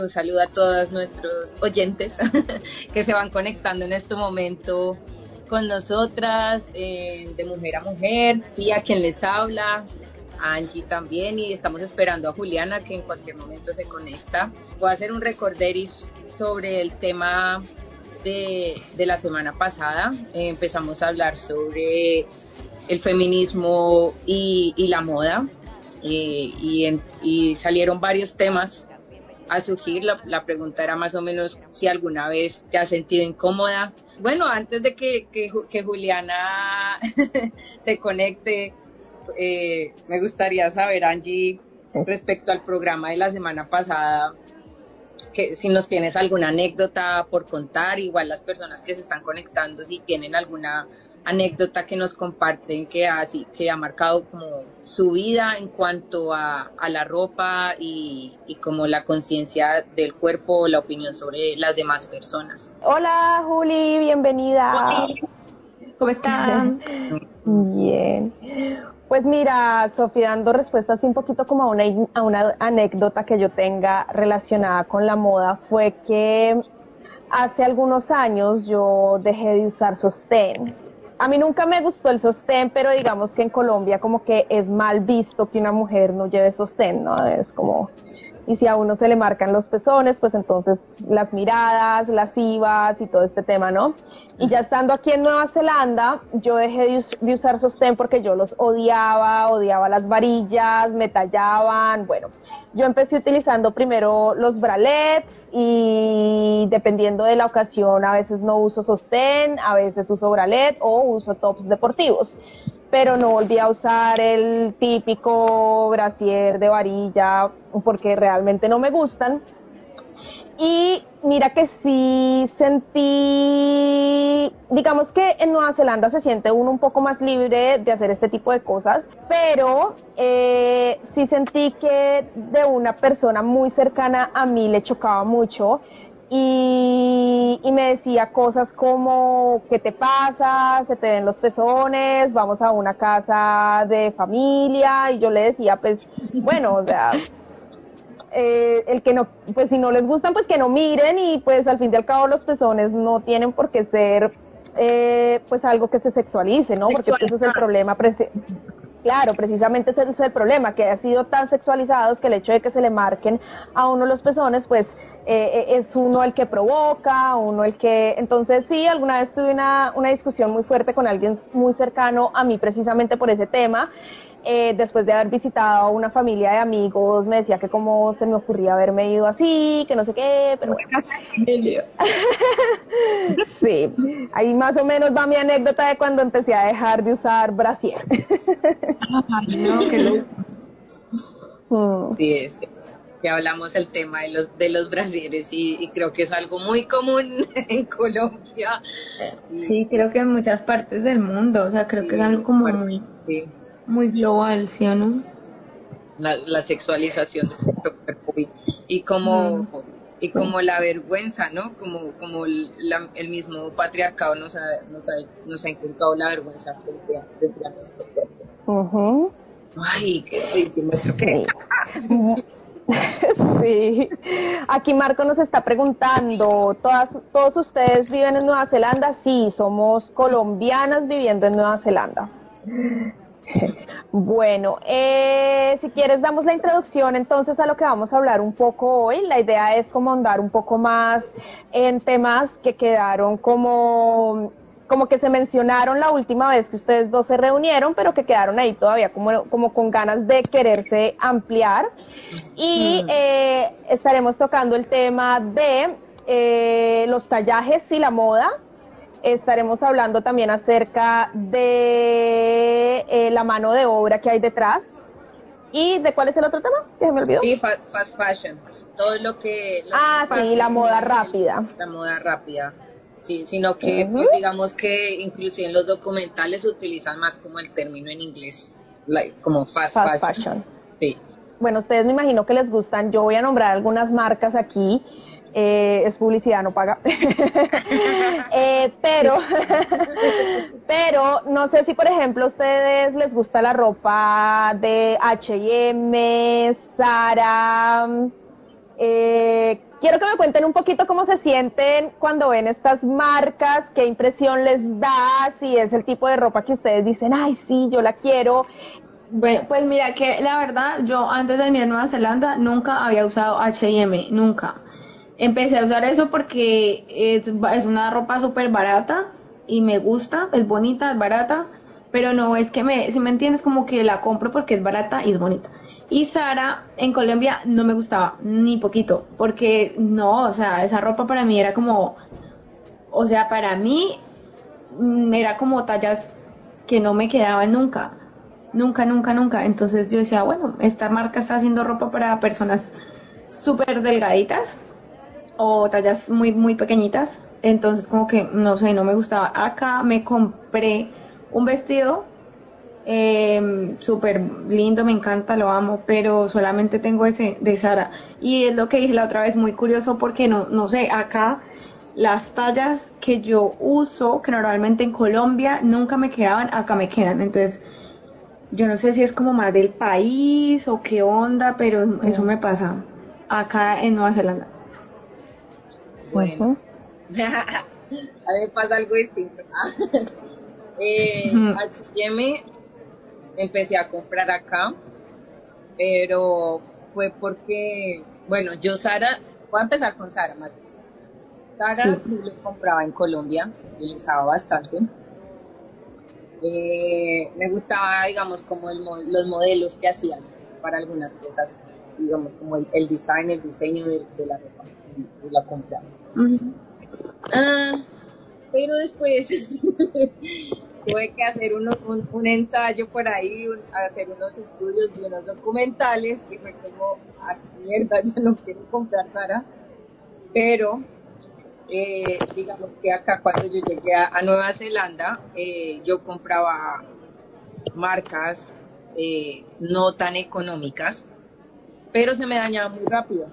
Un saludo a todos nuestros oyentes que se van conectando en este momento con nosotras, eh, de mujer a mujer, y a quien les habla, Angie también, y estamos esperando a Juliana que en cualquier momento se conecta. Voy a hacer un recorderis sobre el tema de, de la semana pasada. Eh, empezamos a hablar sobre el feminismo y, la moda, eh, y salieron varios temas a surgir. La, la, pregunta era más o menos si alguna vez te has sentido incómoda. Bueno, antes de que, que, Juliana se conecte, eh, me gustaría saber, Angie, respecto al programa de la semana pasada, que si nos tienes alguna anécdota por contar, igual las personas que se están conectando, si tienen alguna anécdota que nos comparten que ha, que ha marcado como su vida en cuanto a, a la ropa y, y como la conciencia del cuerpo, la opinión sobre las demás personas. Hola Juli, bienvenida. Hola. ¿Cómo están? Bien. Pues mira, Sofía, dando respuestas un poquito como a una, a una anécdota que yo tenga relacionada con la moda, fue que hace algunos años yo dejé de usar sostén a mí nunca me gustó el sostén, pero digamos que en Colombia como que es mal visto que una mujer no lleve sostén, ¿no? Es como, y si a uno se le marcan los pezones, pues entonces las miradas, las ivas y todo este tema, ¿no? Y ya estando aquí en Nueva Zelanda, yo dejé de, us de usar sostén porque yo los odiaba, odiaba las varillas, me tallaban, bueno. Yo empecé utilizando primero los bralets y dependiendo de la ocasión, a veces no uso sostén, a veces uso bralet o uso tops deportivos. Pero no volví a usar el típico brasier de varilla porque realmente no me gustan. Y mira que sí sentí, digamos que en Nueva Zelanda se siente uno un poco más libre de hacer este tipo de cosas, pero eh, sí sentí que de una persona muy cercana a mí le chocaba mucho y, y, me decía cosas como, ¿qué te pasa? Se te ven los pezones, vamos a una casa de familia y yo le decía, pues, bueno, o sea, eh, el que no, pues si no les gustan, pues que no miren y pues al fin y al cabo los pezones no tienen por qué ser eh, pues algo que se sexualice, ¿no? Porque ese es el problema. Claro, precisamente ese es el problema, que ha sido tan sexualizados que el hecho de que se le marquen a uno los pezones, pues eh, es uno el que provoca, uno el que... Entonces sí, alguna vez tuve una, una discusión muy fuerte con alguien muy cercano a mí precisamente por ese tema eh, después de haber visitado a una familia de amigos, me decía que cómo se me ocurría haberme ido así, que no sé qué, pero sí, ahí más o menos va mi anécdota de cuando empecé a dejar de usar brasier. no, que mm. Sí, sí. Ya hablamos el tema de los de los brasieres y, y, creo que es algo muy común en Colombia. Sí, creo que en muchas partes del mundo, o sea, creo sí, que es algo como muy... Sí muy global, ¿sí o no? La, la sexualización de nuestro cuerpo y, y como mm. y como la vergüenza, ¿no? Como como la, el mismo patriarcado nos ha, nos ha, nos ha inculcado la vergüenza frente a, frente a nuestro cuerpo. Uh -huh. Ay, qué nuestro que Sí, aquí Marco nos está preguntando, ¿todas, ¿todos ustedes viven en Nueva Zelanda? Sí, somos colombianas viviendo en Nueva Zelanda. Bueno, eh, si quieres damos la introducción entonces a lo que vamos a hablar un poco hoy. La idea es como andar un poco más en temas que quedaron como como que se mencionaron la última vez que ustedes dos se reunieron, pero que quedaron ahí todavía como, como con ganas de quererse ampliar. Y mm. eh, estaremos tocando el tema de eh, los tallajes y la moda, estaremos hablando también acerca de eh, la mano de obra que hay detrás. ¿Y de cuál es el otro tema? Que me olvidó. Sí, fast, fast fashion. Todo lo que... Ah, sí, la moda rápida. La moda rápida. Sí, sino que pues, digamos que inclusive en los documentales utilizan más como el término en inglés, como fast, fashion. Sí. Bueno, ustedes me imagino que les gustan. Yo voy a nombrar algunas marcas aquí. Eh, es publicidad, no paga. Eh, pero, pero no sé si, por ejemplo, a ustedes les gusta la ropa de H&M, Zara. Eh, quiero que me cuenten un poquito cómo se sienten cuando ven estas marcas, qué impresión les da, si es el tipo de ropa que ustedes dicen, ay, sí, yo la quiero. Bueno, pues mira que la verdad, yo antes de venir a Nueva Zelanda nunca había usado H&M, nunca. Empecé a usar eso porque es, es una ropa súper barata y me gusta, es bonita, es barata, pero no es que me, si me entiendes, como que la compro porque es barata y es bonita. Y Sara en Colombia no me gustaba ni poquito, porque no, o sea, esa ropa para mí era como, o sea, para mí mm, era como tallas que no me quedaban nunca, nunca, nunca, nunca. Entonces yo decía, bueno, esta marca está haciendo ropa para personas súper delgaditas o tallas muy, muy pequeñitas. Entonces como que, no sé, no me gustaba. Acá me compré un vestido eh, súper lindo, me encanta, lo amo, pero solamente tengo ese de Sara. Y es lo que dije la otra vez, muy curioso porque no, no sé, acá las tallas que yo uso, que normalmente en Colombia nunca me quedaban, acá me quedan. Entonces, yo no sé si es como más del país o qué onda, pero eso me pasa acá en Nueva Zelanda. Bueno, a mí me pasa algo distinto. eh, empecé a comprar acá, pero fue porque, bueno, yo Sara, voy a empezar con Sara más. Sara sí. lo compraba en Colombia y lo usaba bastante. Eh, me gustaba, digamos, como los modelos que hacían para algunas cosas, digamos, como el, design, el diseño de, la ropa, y la compraba. Ah, pero después tuve que hacer un, ensayo por ahí, hacer unos estudios de unos documentales y fue como, ah, mierda, ya no quiero comprar Sara. Pero, eh, digamos que acá cuando yo llegué a, Nueva Zelanda, eh, yo compraba marcas eh, no tan económicas, pero se me dañaba muy rápido.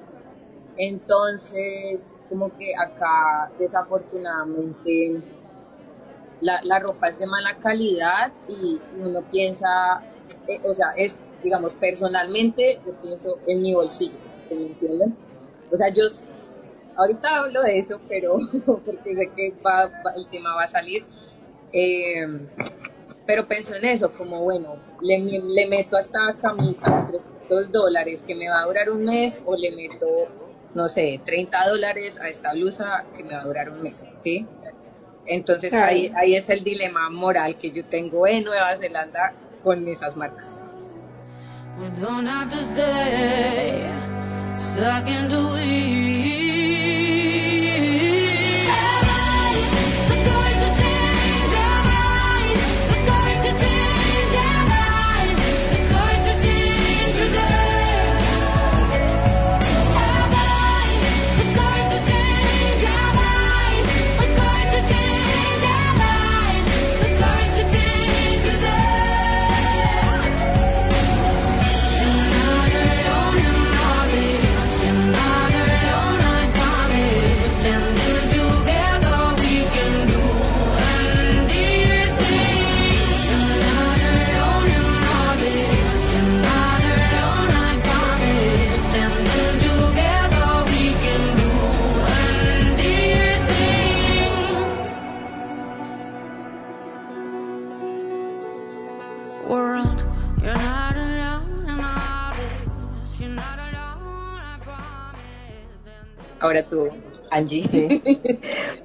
Entonces, como que acá desafortunadamente la, ropa es de mala calidad y, uno piensa, eh, o sea, es, digamos, personalmente, yo pienso en mi bolsillo, ¿me entienden? O sea, yo ahorita hablo de eso, pero porque sé que el tema va a salir. Em, pero pienso en eso, como bueno, le, le meto a esta camisa 300 dólares que me va a durar un mes o le meto, no sé, 30 dólares a esta blusa que me va a durar un mes, ¿sí? Entonces ahí, ahí es el dilema moral que yo tengo en Nueva Zelanda con esas marcas. Ahora tú, Angie.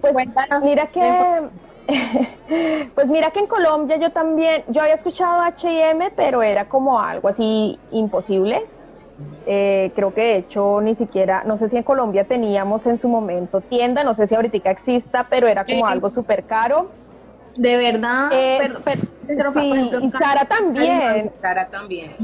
Pues mira que pues mira que en Colombia yo también, yo había escuchado H&M, pero era como algo así imposible. Eh, creo que de hecho ni siquiera, no sé si en Colombia teníamos en su momento tienda, no sé si ahorita exista, pero era como algo súper caro. De verdad. Eh, pero, pero- pero, por Sí, ejemplo, y Sara también. Sara también.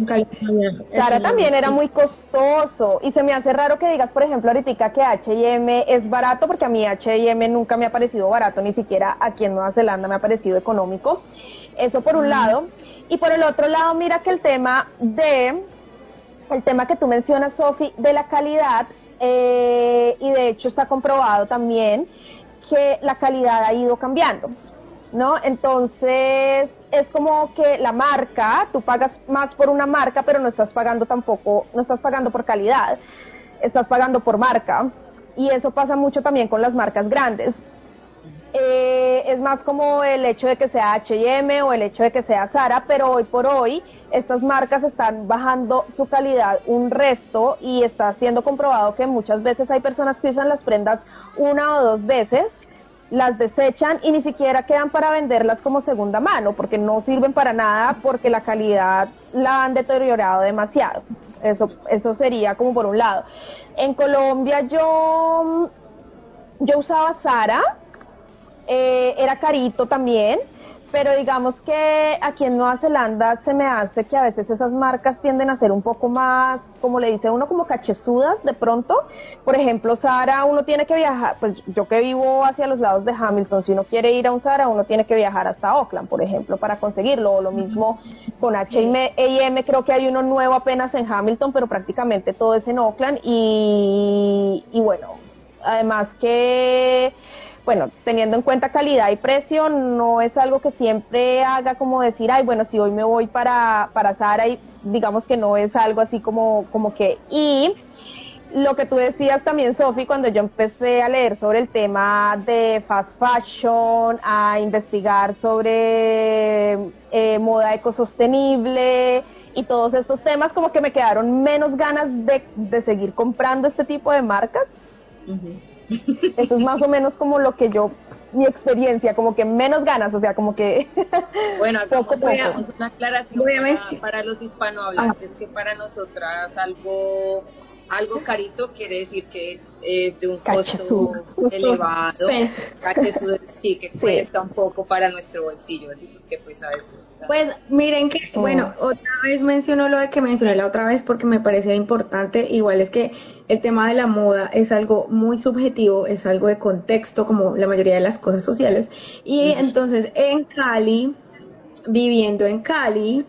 Sara también era muy costoso y se me hace raro que digas, por ejemplo, ahorita que H&M es barato porque a mí H&M nunca me ha parecido barato, ni siquiera aquí en Nueva Zelanda me ha parecido económico. Eso por un lado. Y por el otro lado, mira que el tema de, el tema que tú mencionas, Sofi, de la calidad, eh, y de hecho está comprobado también que la calidad ha ido cambiando. ¿No? Entonces es como que la marca, tú pagas más por una marca, pero no estás pagando tampoco, no estás pagando por calidad, estás pagando por marca. Y eso pasa mucho también con las marcas grandes. Eh, es más como el hecho de que sea H&M o el hecho de que sea Zara, pero hoy por hoy estas marcas están bajando su calidad un resto y está siendo comprobado que muchas veces hay personas que usan las prendas una o dos veces las desechan y ni siquiera quedan para venderlas como segunda mano, porque no sirven para nada, porque la calidad la han deteriorado demasiado. Eso, eso sería como por un lado. En Colombia yo, yo usaba Sara, eh, era carito también, pero digamos que aquí en Nueva Zelanda se me hace que a veces esas marcas tienden a ser un poco más, como le dice uno, como cachezudas de pronto. Por ejemplo, Sara, uno tiene que viajar, pues yo que vivo hacia los lados de Hamilton, si uno quiere ir a un Sara, uno tiene que viajar hasta Auckland, por ejemplo, para conseguirlo. O lo mismo con H&M, creo que hay uno nuevo apenas en Hamilton, pero prácticamente todo es en Auckland. Y, y bueno, además que bueno, teniendo en cuenta calidad y precio, no es algo que siempre haga como decir, ay, bueno, si hoy me voy para, para Zara y digamos que no es algo así como, como que, y lo que tú decías también, Sofi, cuando yo empecé a leer sobre el tema de fast fashion, a investigar sobre eh, moda ecosostenible y todos estos temas, como que me quedaron menos ganas de, de seguir comprando este tipo de marcas. Eso es más o menos como lo que yo, mi experiencia, como que menos ganas, o sea, como que... Bueno, hagamos, Poco, poco. hagamos una aclaración para, los hispanohablantes, que para nosotras algo, algo carito quiere decir que es de un costo elevado. Sí, que cuesta un poco para nuestro bolsillo, así porque pues a veces está- Pues miren que, bueno, otra vez menciono lo de que mencioné la otra vez porque me parecía importante. Igual es que el tema de la moda es algo muy subjetivo, es algo de contexto, como la mayoría de las cosas sociales. Y entonces en Cali, viviendo en Cali,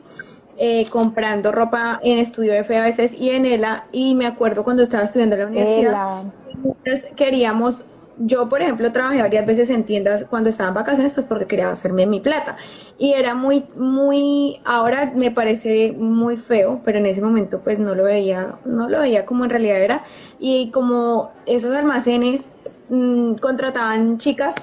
eh, comprando ropa en Estudio F a veces y en ELA, y me acuerdo cuando estaba estudiando en la universidad. Ela. Entonces queríamos, yo por ejemplo trabajé varias veces en tiendas cuando estaba en vacaciones, pues porque quería hacerme mi plata. Y era muy, muy, ahora me parece muy feo, pero en ese momento pues no lo veía, no lo veía como en realidad era. Y como esos almacenes mm, contrataban chicas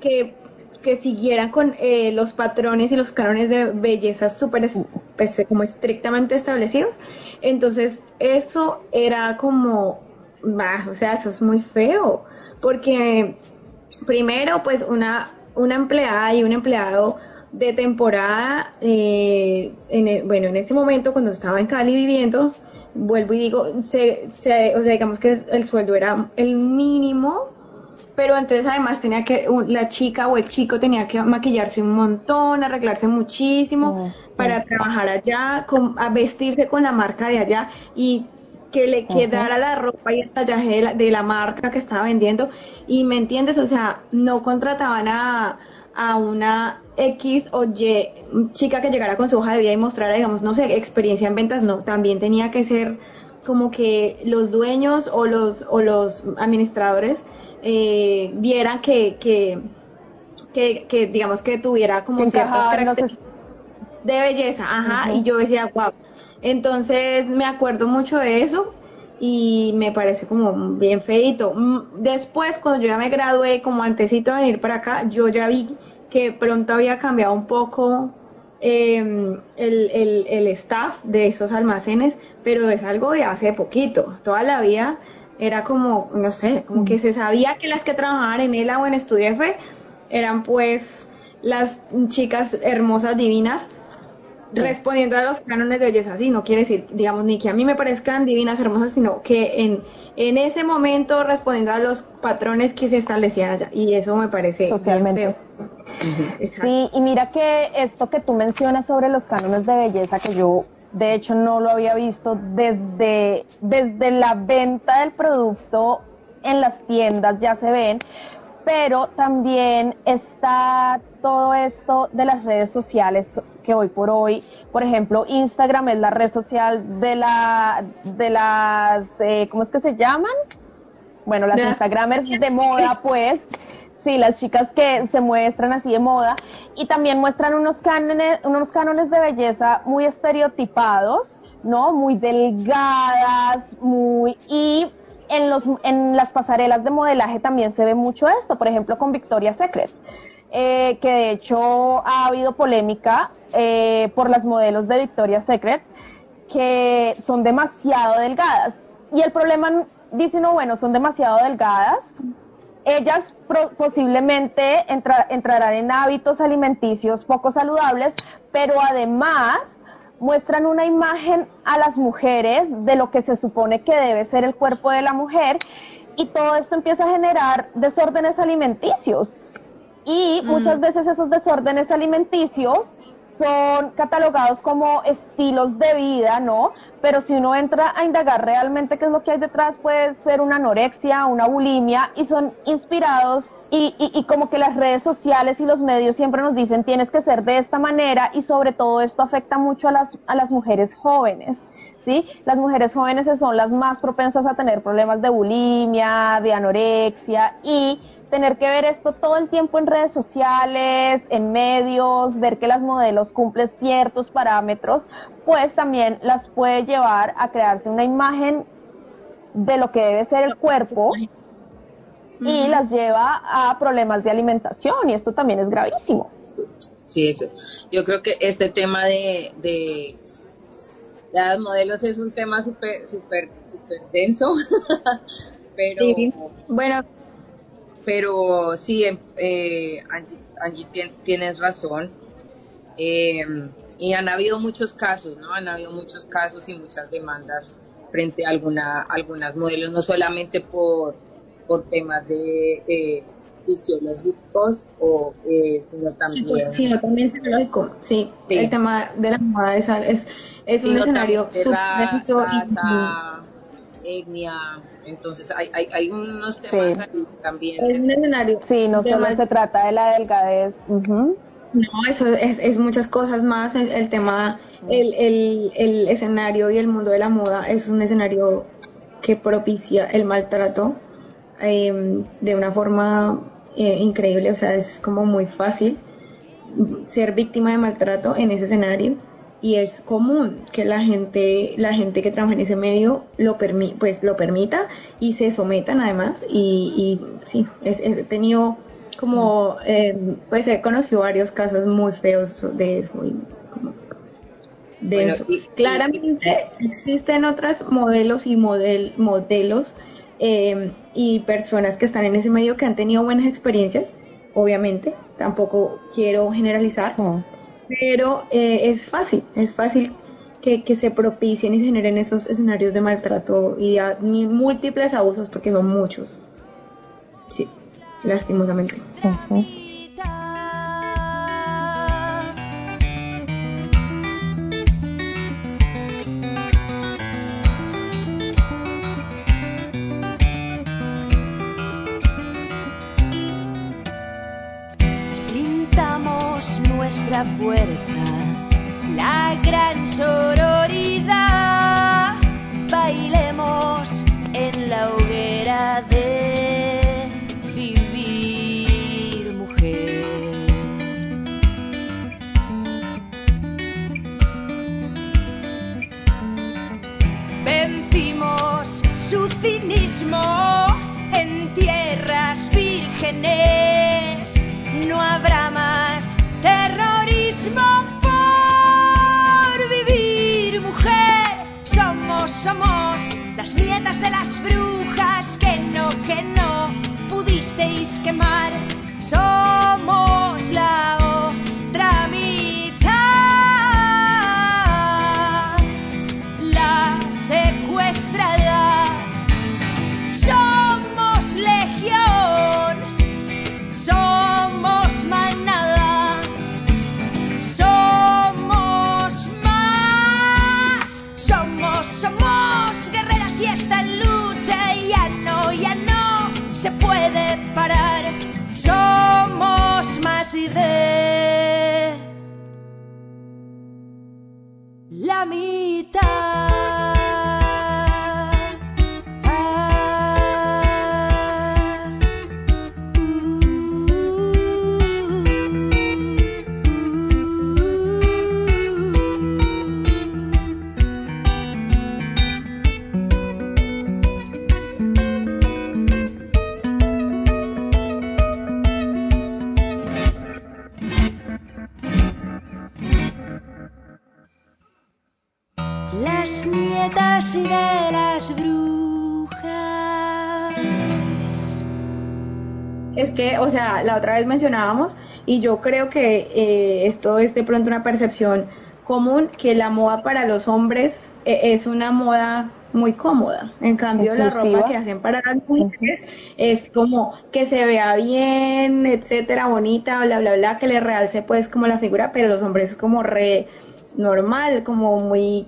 que que siguieran con eh, los patrones y los cánones de belleza súper es- pues, como estrictamente establecidos. Entonces, eso era como, bah, o sea, eso es muy feo, porque primero, pues una, una empleada y un empleado de temporada, eh, en el- bueno, en ese momento cuando estaba en Cali viviendo, vuelvo y digo, se- o sea, digamos que el sueldo era el mínimo, pero entonces además tenía que, la chica o el chico tenía que maquillarse un montón, arreglarse muchísimo para trabajar allá, con- a vestirse con la marca de allá y que le quedara la ropa y el tallaje de la, de la marca que estaba vendiendo. Y me entiendes, o sea, no contrataban a, a una X o Y chica que llegara con su hoja de vida y mostrara, digamos, no sé, experiencia en ventas, no, también tenía que ser como que los dueños o los, o los administradores eh, vieran que, que, que, que, digamos que tuviera como ciertas características de belleza, ajá, y yo decía, wow. Entonces me acuerdo mucho de eso y me parece como bien feito. Mm, Después, cuando yo ya me gradué, como antesito de venir para acá, yo ya vi que pronto había cambiado un poco eh, el, el, el staff de esos almacenes, pero es algo de hace poquito. Toda la vida era como, no sé, como que se sabía que las que trabajaban en ELA o en Estudio F eran pues las chicas hermosas, divinas, respondiendo a los cánones de belleza. Sí, no quiere decir, digamos, ni que a mí me parezcan divinas, hermosas, sino que en, en ese momento respondiendo a los patrones que se establecían allá. Y eso me parece bien Socialmente. feo. Sí, y mira que esto que tú mencionas sobre los cánones de belleza, que yo de hecho no lo había visto desde, desde la venta del producto en las tiendas, ya se ven, pero también está todo esto de las redes sociales que hoy por hoy, por ejemplo, Instagram es la red social de la de las eh, ¿cómo es que se llaman? Bueno, las Instagramers de moda, pues, sí, las chicas que se muestran así de moda y también muestran unos cánones, unos cánones de belleza muy estereotipados, ¿no? Muy delgadas, muy y en, los, en las pasarelas de modelaje también se ve mucho esto, por ejemplo con Victoria's Secret, eh, que de hecho ha habido polémica eh, por las modelos de Victoria's Secret que son demasiado delgadas. Y el problema, dicen, no, bueno, son demasiado delgadas. Ellas posiblemente entrarán en hábitos alimenticios poco saludables, pero además muestran una imagen a las mujeres de lo que se supone que debe ser el cuerpo de la mujer y todo esto empieza a generar desórdenes alimenticios. Y mm. muchas veces esos desórdenes alimenticios son catalogados como estilos de vida, ¿no? Pero si uno entra a indagar realmente qué es lo que hay detrás, puede ser una anorexia, una bulimia, y son inspirados y, y, como que las redes sociales y los medios siempre nos dicen tienes que ser de esta manera y sobre todo esto afecta mucho a las, a las mujeres jóvenes. ¿Sí? Las mujeres jóvenes son las más propensas a tener problemas de bulimia, de anorexia y tener que ver esto todo el tiempo en redes sociales, en medios, ver que las modelos cumplen ciertos parámetros, pues también las puede llevar a crearse una imagen de lo que debe ser el cuerpo y las lleva a problemas de alimentación y esto también es gravísimo. Sí, eso. Yo creo que este tema de, de las modelos es un tema súper, súper, súper denso, pero... Bueno. Pero sí, em, eh, Angie, tienes razón. Eh, y han habido muchos casos, ¿no? Han habido muchos casos y muchas demandas frente a alguna, algunas modelos, no solamente por por temas de, fisiológicos o eh, sino también sí, también psicológico sí, el tema de la moda es, es, es un escenario súper etnia. Entonces hay, hay, hay unos temas ahí también. Es un escenario sí no solo se trata de la delgadez no eso es, es muchas cosas más el, el tema el, el, el escenario y el mundo de la moda es un escenario que propicia el maltrato Em, de una forma eh, increíble, o sea, es como muy fácil ser víctima de maltrato en ese escenario y es común que la gente la gente que trabaja en ese medio lo permi pues lo permita y se sometan además y, y sí he tenido como em, pues he conocido varios casos muy feos de eso y es como de eso. claramente existen otros modelos y model, modelos Em, y personas que están en ese medio que han tenido buenas experiencias, obviamente, tampoco quiero generalizar, pero eh, es fácil, es fácil que, se propicien y se generen esos escenarios de maltrato y múltiples abusos, porque son muchos. Sí, lastimosamente. fuerza, la otra vez mencionábamos, y yo creo que eh, esto es de pronto una percepción común, que la moda para los hombres eh, es una moda muy cómoda. En cambio, la ropa que hacen para las mujeres es como que se vea bien, etcétera, bonita, bla, bla, bla, que le realce pues como la figura, pero los hombres es como re normal, como muy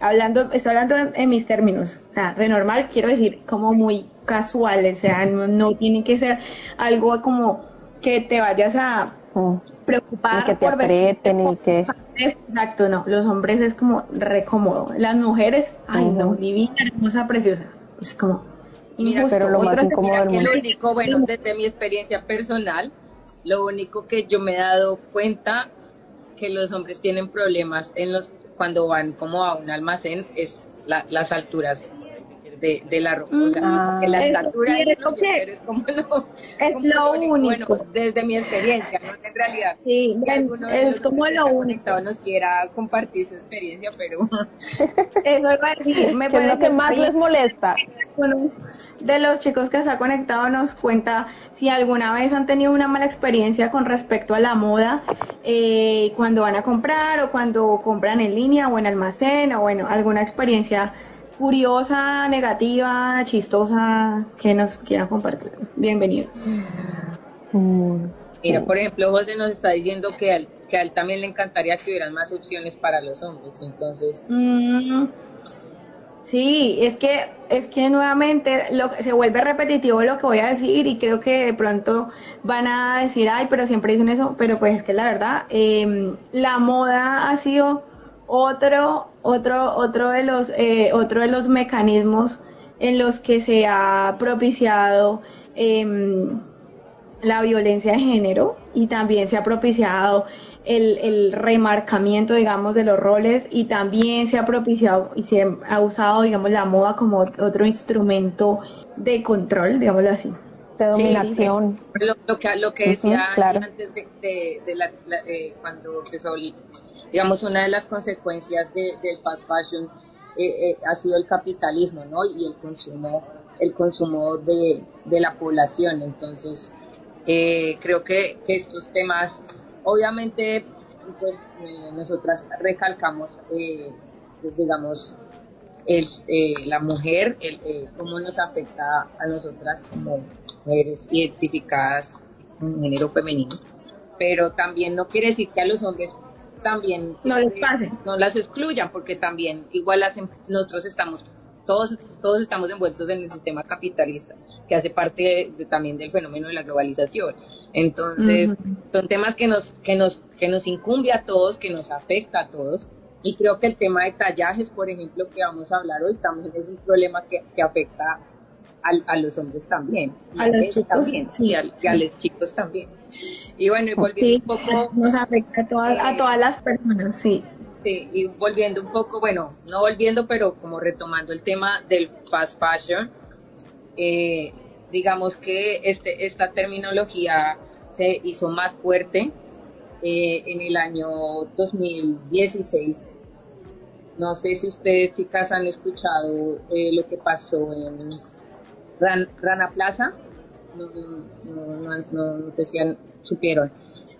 hablando, estoy hablando en, en mis términos, o sea, re normal quiero decir como muy casual, o sea, no, no tiene que ser algo como que te vayas a Mm. preocupar Y que te por aprieten y que... Exacto, no, los hombres es como re cómodo, las mujeres, ay no, Ujú. divina, hermosa, preciosa, es como Mira, injusto. pero lo más incómodo que lo único, bueno, desde mi experiencia personal, lo único que yo me he dado cuenta que los hombres tienen problemas en los cuando van como a un almacén es la- las alturas de, de la ropa. O sea, Ah. que la Es- estatura es lo que- es como lo, es como lo único. único. Bueno, desde mi experiencia, no en realidad. Sí, de es como lo único. nos quiera compartir su experiencia, pero Eso iba a decir, me ¿Qué es lo parece que más bien. les molesta? uno de los chicos que está conectado nos cuenta si alguna vez han tenido una mala experiencia con respecto a la moda eh, cuando van a comprar o cuando compran en línea o en almacén o bueno, alguna experiencia curiosa, negativa, chistosa que nos quieran compartir. Bienvenido. Mm. Mira, por ejemplo, José nos está diciendo que a él, que a él también le encantaría que hubieran más opciones para los hombres. Entonces, Mm, sí, es que es que nuevamente lo, se vuelve repetitivo lo que voy a decir y creo que de pronto van a decir, ay, pero siempre dicen eso, pero pues es que la verdad, eh, la moda ha sido otro, otro, otro de los, eh, otro de los mecanismos en los que se ha propiciado em, la violencia de género y también se ha propiciado el, el remarcamiento, digamos, de los roles y también se ha propiciado y se ha usado, digamos, la moda como otro instrumento de control, digámoslo así. De Sí, sí, dominación. lo, lo que, lo que Ujú, decía claro. antes de, de- de la, la- eh, cuando empezó, digamos, una de las consecuencias de- del fast fashion eh, eh, ha sido el capitalismo, ¿no? Y el consumo, el consumo de, de la población. Entonces, eh, creo que, que estos temas, obviamente, pues eh, nosotras recalcamos, eh, pues, digamos, el, eh, la mujer, el, eh, cómo nos afecta a nosotras como mujeres identificadas en género femenino, pero también no quiere decir que a los hombres también No les pase. no las excluyan, porque también igual hacen, nosotros estamos, todos, todos estamos envueltos en el sistema capitalista, que hace parte de- de- también del fenómeno de la globalización. Entonces, son temas que nos, que nos, que nos incumbe a todos, que nos afecta a todos. Y creo que el tema de tallajes, por ejemplo, que vamos a hablar hoy, también es un problema que, que afecta a, a los hombres también. Y A los chicos, también, sí, y a, y a los chicos también. Y bueno, y volviendo Sí, un poco nos afecta a todas, a todas las personas, sí. Sí, y volviendo un poco, bueno, no volviendo, pero como retomando el tema del fast fashion, eh, digamos que este, esta terminología se hizo más fuerte eh, en el año 2016. No sé si ustedes, chicas, han escuchado eh, lo que pasó en Ran- Rana Plaza. No, no, no, no- sé si han- supieron.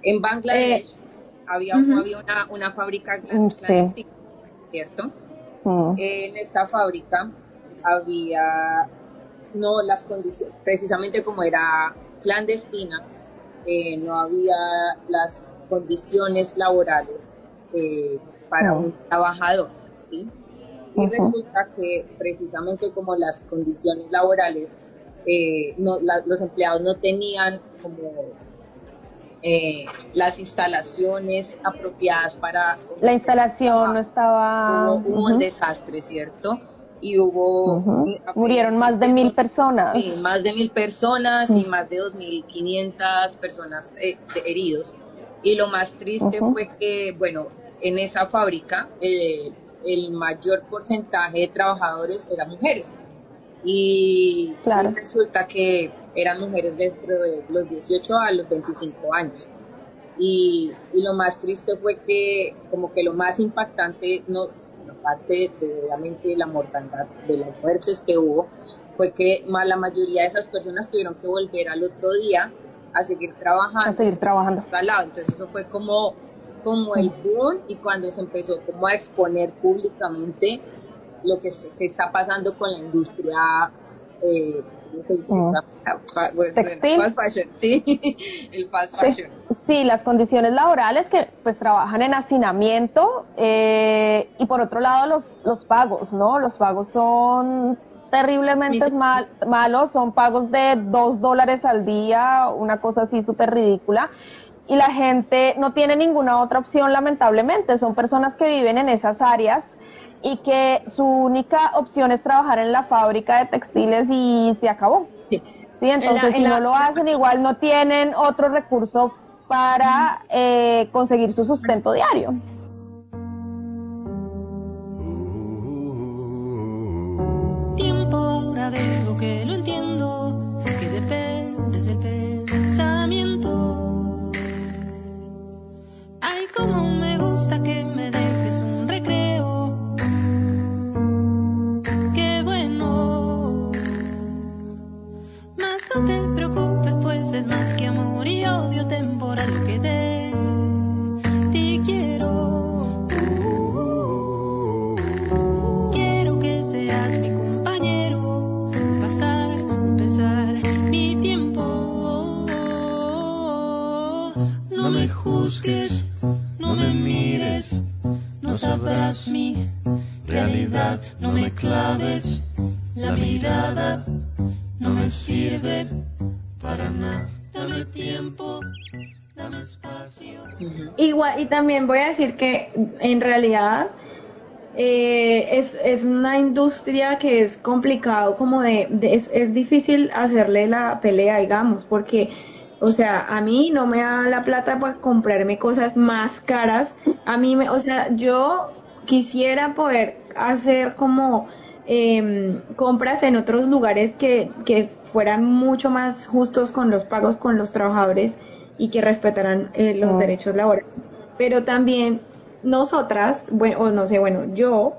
En Bangladesh había, ujú. había una, una fábrica Mm, sí. clandestina, ¿cierto? En esta fábrica había, no las condiciones, precisamente como era clandestina, eh, no había las condiciones laborales eh, para Mm. un trabajador, ¿sí? Y resulta que precisamente como las condiciones laborales, eh, no, la- los empleados no tenían como eh, las instalaciones apropiadas para La instalación no estaba... hubo, hubo Ujú. un desastre, ¿cierto? Y hubo... Ujú. Murieron más de mil personas. Sí, más de mil personas y Mm. más de 2.500 personas eh, heridos. Y lo más triste fue que, bueno, en esa fábrica eh, el mayor porcentaje de trabajadores eran mujeres. Y, Claro. y resulta que eran mujeres dentro de los 18 a los 25 años. Y, y lo más triste fue que como que lo más impactante no, aparte de obviamente la mortandad de las muertes que hubo, fue que la mayoría de esas personas tuvieron que volver al otro día a seguir trabajando. A seguir trabajando. Lado. Entonces eso fue como, como el boom y cuando se empezó como a exponer públicamente lo que, que está pasando con la industria eh, Mm. Textil. Fast fashion, sí, el fast fashion. Sí, las condiciones laborales que pues trabajan en hacinamiento eh, y por otro lado los, los pagos, ¿no? Los pagos son terriblemente mal, malos, son pagos de dos dólares al día, una cosa así súper ridícula. Y la gente no tiene ninguna otra opción, lamentablemente. Son personas que viven en esas áreas y que su única opción es trabajar en la fábrica de textiles y se acabó. Sí. Entonces, si no lo hacen, igual no tienen otro recurso para eh, conseguir su sustento diario. Tiempo ahora veo que lo entiendo, que del pensamiento. Ay, como me gusta que me dejes no te preocupes, pues es más que amor y odio temporal que de ti quiero. Quiero que seas mi compañero, pasar, empezar mi tiempo. No me juzgues, no me mires, no sabrás mi realidad, no me claves la mirada, sirve para nada. Dame tiempo, dame espacio. Igual, y también voy a decir que en realidad eh, es, es una industria que es complicado, como de, de- es, es difícil hacerle la pelea, digamos, porque, o sea, a mí no me da la plata para comprarme cosas más caras. A mí, me, o sea, yo quisiera poder hacer como em, compras en otros lugares que, que fueran mucho más justos con los pagos con los trabajadores y que respetaran eh, los Ah. derechos laborales. Pero también nosotras, bueno, o no sé, bueno, yo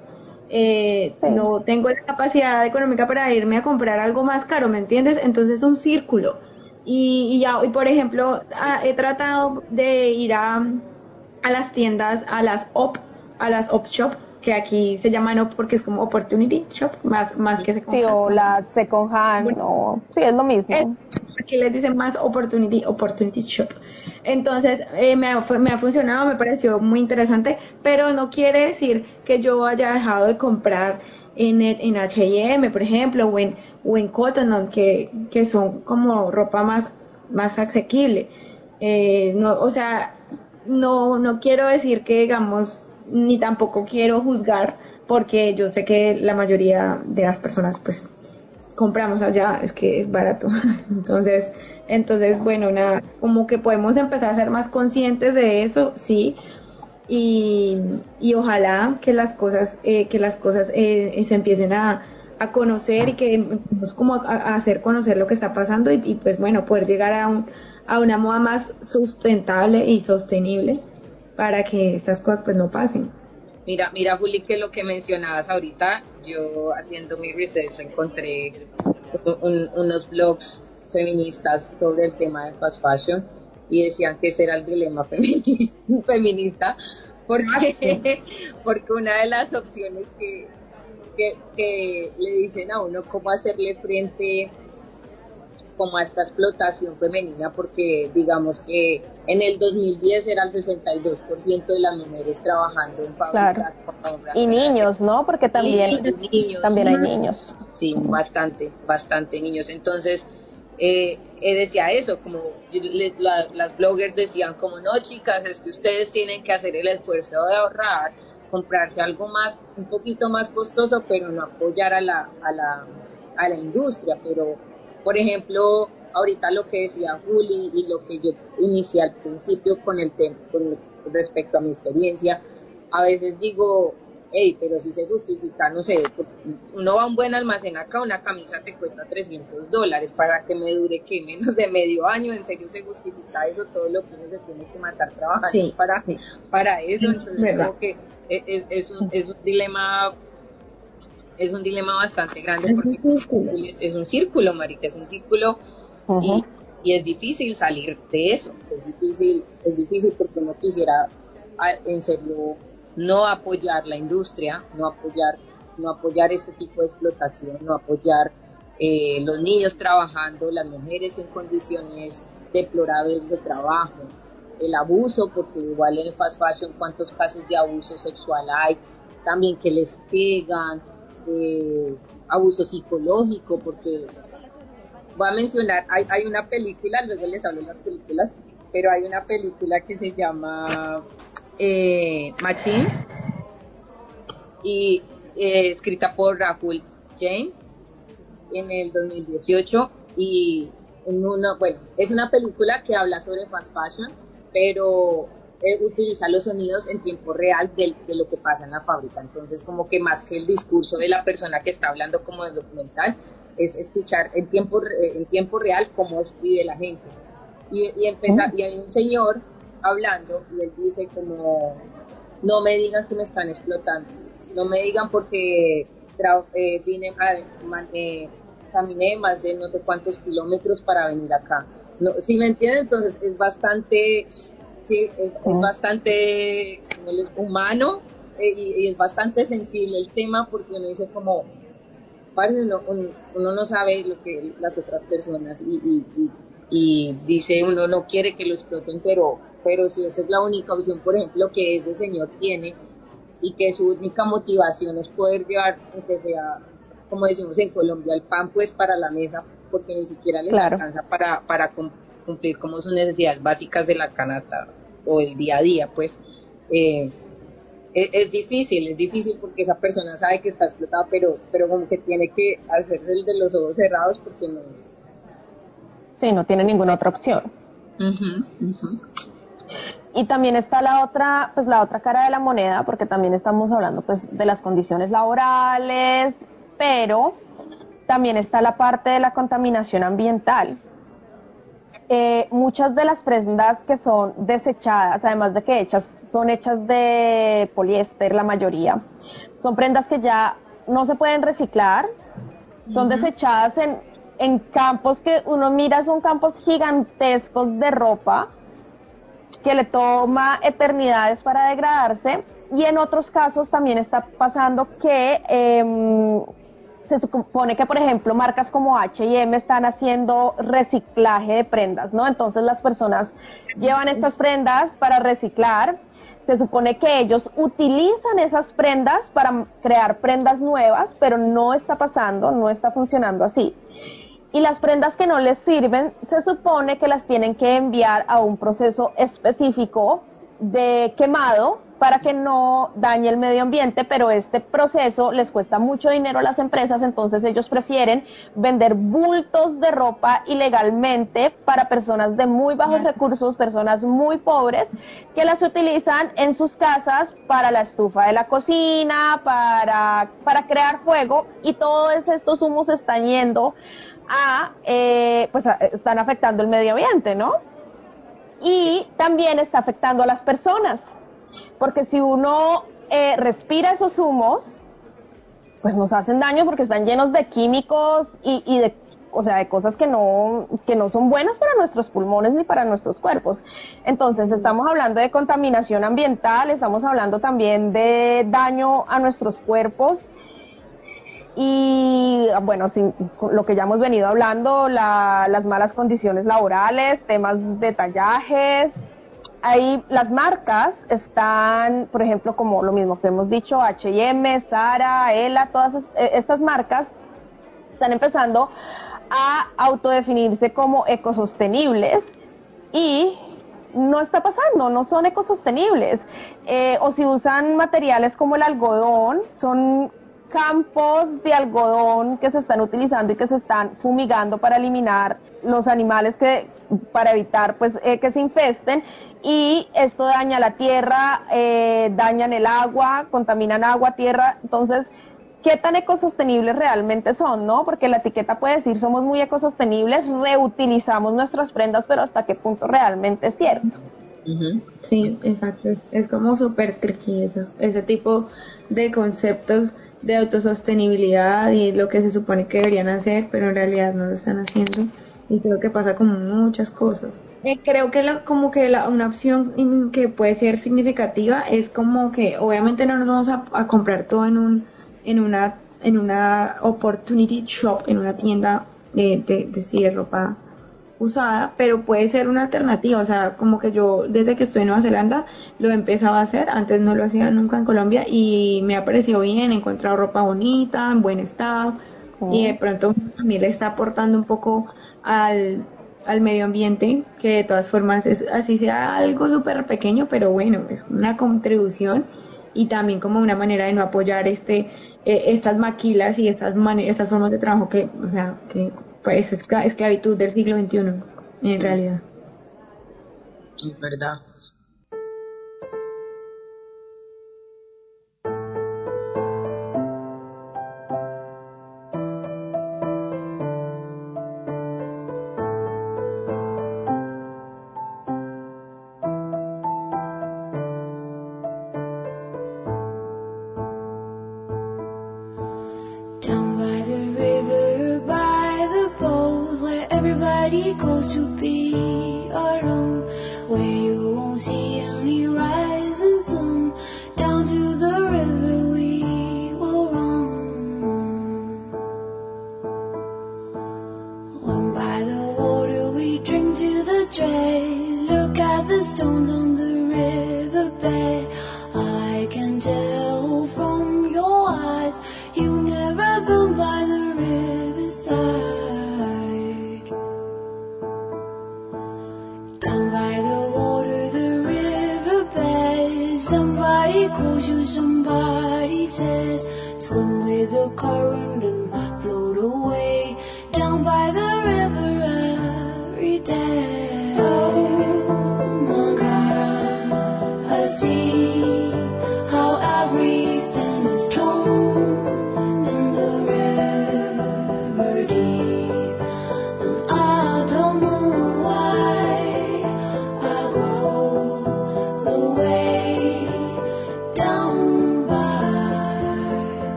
eh, Sí. no tengo la capacidad económica para irme a comprar algo más caro, ¿me entiendes? Entonces es un círculo. Y, y ya, y por ejemplo, he tratado de ir a, a las tiendas, a las op, a las op shop, que aquí se llaman op porque es como opportunity shop, más, más que se Sí, o la second hand, o, sí, es lo mismo. Aquí les dicen más opportunity, opportunity shop. Entonces, eh, me, ha, me ha funcionado, me pareció muy interesante, pero no quiere decir que yo haya dejado de comprar en, en H&M, por ejemplo, o en, o en Cotton On, que, que son como ropa más, más asequible. Eh, no, o sea, no, no quiero decir que, digamos, ni tampoco quiero juzgar, porque yo sé que la mayoría de las personas, pues, compramos allá, es que es barato. Entonces, entonces, bueno, nada, como que podemos empezar a ser más conscientes de eso, sí. Y, y ojalá que las cosas, eh, que las cosas eh, eh, se empiecen a, a conocer y que empecemos como a, a hacer conocer lo que está pasando y, y, pues bueno, poder llegar a, un, a una moda más sustentable y sostenible para que estas cosas pues no pasen. Mira, mira, Juli, que lo que mencionabas ahorita, yo haciendo mi research encontré un- unos blogs feministas sobre el tema de fast fashion y decían que ese era el dilema femini- feminista, porque, porque una de las opciones que, que, que le dicen a uno cómo hacerle frente como a esta explotación femenina, porque digamos que en el 2010 era el 62% de las mujeres trabajando en fábricas. obras Y niños, ¿no? Porque también, Y niños. también hay niños. Sí, bastante, bastante niños. Entonces, eh, eh, decía eso, como yo le- la- las bloggers decían como, no chicas, es que ustedes tienen que hacer el esfuerzo de ahorrar, comprarse algo más, un poquito más costoso, pero no apoyar a la, a la, a la industria. Pero, por ejemplo, ahorita lo que decía Juli y lo que yo inicié al principio con el tema, con respecto a mi experiencia, a veces digo, hey, pero si se justifica, no sé, uno va a un buen almacén acá, una camisa te cuesta 300 dólares para que me dure que menos de medio año, en serio se justifica eso, todo lo que uno se tiene que matar trabajando Sí. para, para eso, entonces verdad. como que es, es, un, es un dilema es un dilema bastante grande porque es, un círculo, marica, es un círculo y, es difícil salir de eso, es difícil, es difícil porque no quisiera en serio no apoyar la industria, no apoyar, no apoyar este tipo de explotación, no apoyar eh, los niños trabajando, las mujeres en condiciones deplorables de trabajo, el abuso, porque igual en fast fashion cuántos casos de abuso sexual hay, también que les pegan, eh, abuso psicológico, porque voy a mencionar, hay, hay una película, luego les hablo de las películas, pero hay una película que se llama eh, Machines y eh, escrita por Rahul Jain en el 2018 y en una, bueno, es una película que habla sobre fast fashion, pero eh, utiliza los sonidos en tiempo real de, lo que pasa en la fábrica. Entonces, como que más que el discurso de la persona que está hablando como de documental, es escuchar en tiempo, en tiempo real cómo vive la gente. Y, y, y hay un señor hablando y él dice como, no me digan que me están explotando, no me digan porque eh, vine, eh, caminé más de no sé cuántos kilómetros para venir acá. No, si me entienden, entonces es bastante, sí, es, bastante humano eh, y, es bastante sensible el tema porque uno dice como, uno, uno, no sabe lo que las otras personas y, y, y dice uno no quiere que lo exploten, pero pero si esa es la única opción, por ejemplo, que ese señor tiene y que su única motivación es poder llevar, aunque sea, como decimos en Colombia, el pan pues para la mesa, porque ni siquiera le alcanza para, para cumplir como sus necesidades básicas de la canasta o el día a día, pues eh, es, es, difícil, es difícil porque esa persona sabe que está explotada, pero, pero como que tiene que hacerse el de los ojos cerrados porque no... Sí, no tiene ninguna otra opción. Y también está la otra, pues la otra cara de la moneda, porque también estamos hablando pues de las condiciones laborales, pero también está la parte de la contaminación ambiental. Eh, muchas de las prendas que son desechadas, además de que hechas, son hechas de poliéster, la mayoría, son prendas que ya no se pueden reciclar, son desechadas en, en campos que uno mira, son campos gigantescos de ropa, que le toma eternidades para degradarse. Y en otros casos también está pasando que em, se supone que, por ejemplo, marcas como H&M están haciendo reciclaje de prendas, ¿no? Entonces las personas llevan estas prendas para reciclar. Se supone que ellos utilizan esas prendas para crear prendas nuevas, pero no está pasando, no está funcionando así y las prendas que no les sirven se supone que las tienen que enviar a un proceso específico de quemado para que no dañe el medio ambiente, pero este proceso les cuesta mucho dinero a las empresas, entonces ellos prefieren vender bultos de ropa ilegalmente para personas de muy bajos recursos, personas muy pobres, que las utilizan en sus casas para la estufa de la cocina, para, para crear fuego, y todos estos humos están yendo a, eh, pues están afectando el medio ambiente, ¿no? Y también está afectando a las personas, porque si uno eh, respira esos humos, pues nos hacen daño porque están llenos de químicos y, y de o sea, de cosas que no, que no son buenas para nuestros pulmones ni para nuestros cuerpos. Entonces, estamos hablando de contaminación ambiental, estamos hablando también de daño a nuestros cuerpos y bueno, sin, lo que ya hemos venido hablando, las malas condiciones laborales, temas de tallajes. Ahí las marcas están, por ejemplo, como lo mismo que hemos dicho, H&M, Zara, Ela, todas e, estas marcas están empezando a autodefinirse como ecosostenibles y no está pasando, no son ecosostenibles. Eh, o si usan materiales como el algodón, son campos de algodón que se están utilizando y que se están fumigando para eliminar los animales que para evitar pues eh, que se infesten y esto daña la tierra, eh, dañan el agua, contaminan agua, tierra, entonces qué tan ecosostenibles realmente son, ¿no? Porque la etiqueta puede decir somos muy ecosostenibles, reutilizamos nuestras prendas, pero hasta qué punto realmente es cierto. Sí, exacto. Es, como súper tricky ese tipo de conceptos de autosostenibilidad y lo que se supone que deberían hacer, pero en realidad no lo están haciendo. Y creo que pasa con muchas cosas. Eh, creo que como que una opción que puede ser significativa es como que obviamente no nos vamos a, comprar todo en un en una en una opportunity shop, en una tienda de, de, de, ropa usada, pero puede ser una alternativa, o sea, como que yo desde que estoy en Nueva Zelanda lo he empezado a hacer, antes no lo hacía nunca en Colombia y me ha parecido bien, he encontrado ropa bonita, en buen estado. Y de pronto también le está aportando un poco al, al medio ambiente, que de todas formas es así sea algo súper pequeño, pero bueno, es una contribución y también como una manera de no apoyar este eh, estas maquilas y estas estas formas de trabajo que, o sea, que pues es esclavitud del siglo XXI, en realidad. Es verdad.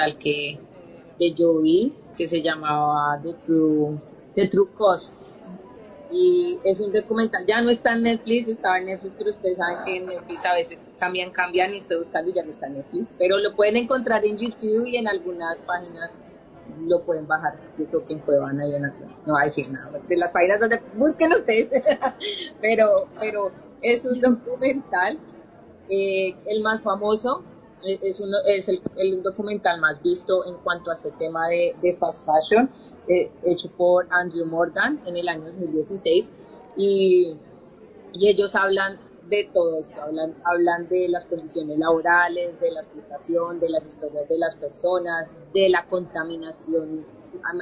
Documental que, que yo vi, que se llamaba The True, The True Cost. Y es un documental, ya no está en Netflix, estaba en Netflix, pero ustedes saben que en Netflix a veces cambian, cambian y estoy buscando y ya no está en Netflix. Pero lo pueden encontrar en YouTube y en algunas páginas lo pueden bajar. Yo creo que en Cuevana y en no va a decir nada de las páginas donde busquen ustedes. pero, pero es un documental, eh, el más famoso, es, uno, es el, el, documental más visto en cuanto a este tema de, de fast fashion, eh, hecho por Andrew Morgan en el año 2016. Y, y ellos hablan de todo esto, hablan, hablan de las condiciones laborales, de la explotación, de las historias de las personas, de la contaminación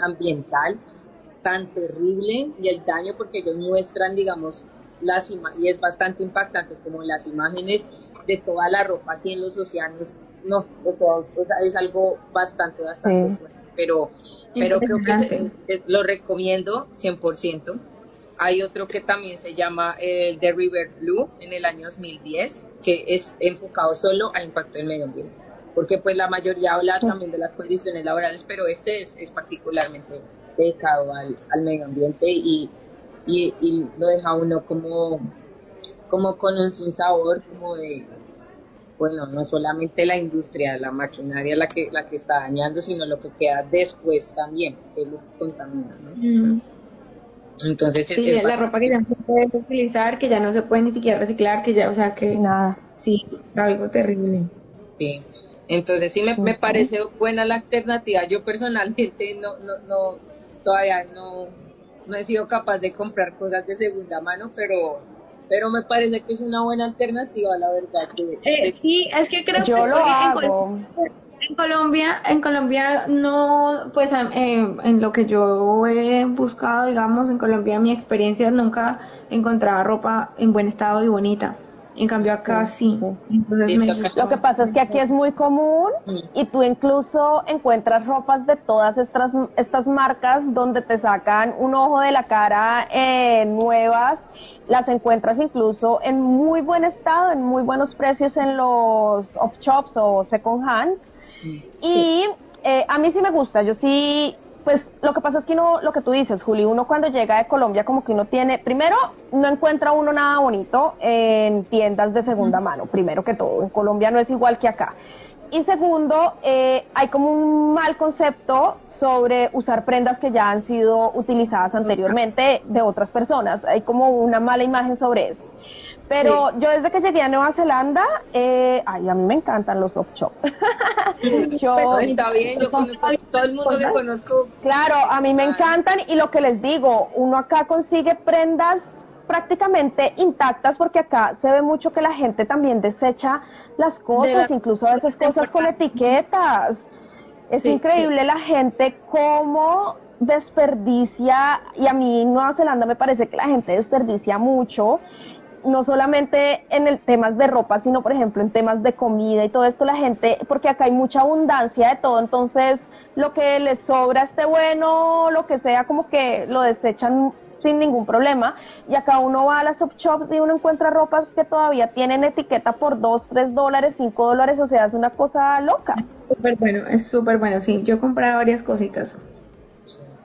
ambiental tan terrible y el daño porque ellos muestran, digamos, las y es bastante impactante como las imágenes de toda la ropa así en los océanos, no, o sea, es, algo bastante, bastante bueno, pero, pero creo que lo recomiendo 100%. Hay otro que también se llama el The River Blue en el año 2010, que es enfocado solo al impacto del medio ambiente. Porque pues la mayoría habla también de las condiciones laborales, pero este es, es particularmente dedicado al, al medio ambiente y, y, y, lo deja uno como, como con un sabor como de, bueno, no solamente la industria, la maquinaria la que, la que está dañando, sino lo que queda después también, que es lo que contamina, ¿no? Mm. Entonces, sí, la ropa que ya no se puede utilizar, que ya no se puede ni siquiera reciclar, que ya, o sea, que nada, sí, es algo terrible. Sí, entonces sí me, me parece buena la alternativa. Yo personalmente no, no, no, todavía no, no he sido capaz de comprar cosas de segunda mano, pero pero me parece que es una buena alternativa, la verdad. Eh, sí, es que creo Yo que lo hago. En Colombia, en Colombia no, pues en lo que yo he buscado, digamos, en Colombia mi experiencia nunca encontraba ropa en buen estado y bonita. En cambio acá sí. Lo que pasa es que aquí es muy común y tú incluso encuentras ropas de todas estas, estas marcas donde te sacan un ojo de la cara eh, nuevas las encuentras incluso en muy buen estado, en muy buenos precios en los off shops o second hand. Y eh, a mí sí me gusta, yo sí, pues lo que pasa es que uno, lo que tú dices, Juli, uno cuando llega de Colombia como que uno tiene, primero, no encuentra uno nada bonito en tiendas de segunda mano, primero que todo, en Colombia no es igual que acá. Y segundo, eh, hay como un mal concepto sobre usar prendas que ya han sido utilizadas anteriormente de otras personas. Hay como una mala imagen sobre eso. Pero yo desde que llegué a Nueva Zelanda, eh, ay, a mí me encantan los off shop. yo, está bien, yo conozco todo el mundo que conozco. Claro, a mí me encantan y lo que les digo, uno acá consigue prendas prácticamente intactas porque acá se ve mucho que la gente también desecha las cosas, incluso a veces cosas con etiquetas. Es increíble la gente cómo desperdicia, y a mí en Nueva Zelanda me parece que la gente desperdicia mucho, no solamente en el temas de ropa, sino por ejemplo en temas de comida y todo esto, la gente, porque acá hay mucha abundancia de todo, entonces lo que les sobra esté bueno, lo que sea, como que lo desechan sin ningún problema. Y acá uno va a las shop shops y uno encuentra ropas que todavía tienen etiqueta por 2, 3 dólares, 5 dólares, o sea, es una cosa loca. Súper bueno, es súper bueno, sí. Yo he comprado varias cositas.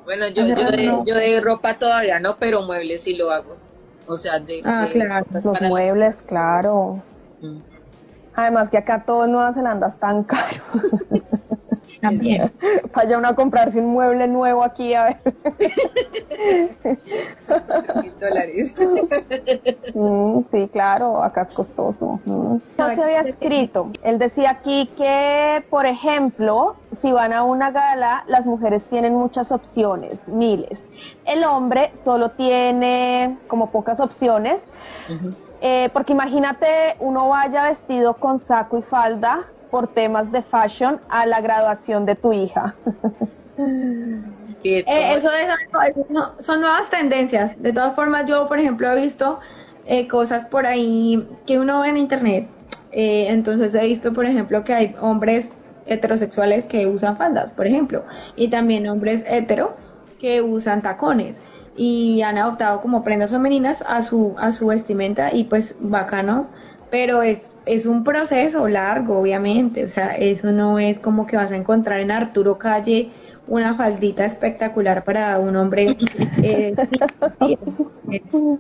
Bueno, yo, yo, de, yo de ropa todavía no, pero muebles sí lo hago. O sea, de... Ah, claro. Los muebles, claro. Mm. Además que acá todo en Nueva Zelanda es tan caro. También. Vaya uno a comprarse un mueble nuevo aquí, a ver. Mil dólares. Mm, sí, claro, acá es costoso. Mm. No se había escrito. Él decía aquí que, por ejemplo, si van a una gala, las mujeres tienen muchas opciones, miles. El hombre solo tiene como pocas opciones. Eh, porque imagínate, uno vaya vestido con saco y falda por temas de fashion a la graduación de tu hija. Eh, eso es, son nuevas tendencias. De todas formas, yo, por ejemplo, he visto eh, cosas por ahí que uno ve en internet. Eh, entonces he visto, por ejemplo, que hay hombres heterosexuales que usan faldas, por ejemplo, y también hombres hetero que usan tacones y han adoptado como prendas femeninas a su a su vestimenta y pues bacano pero es, es un proceso largo, obviamente, o sea, eso no es como que vas a encontrar en Arturo Calle una faldita espectacular para un hombre. es,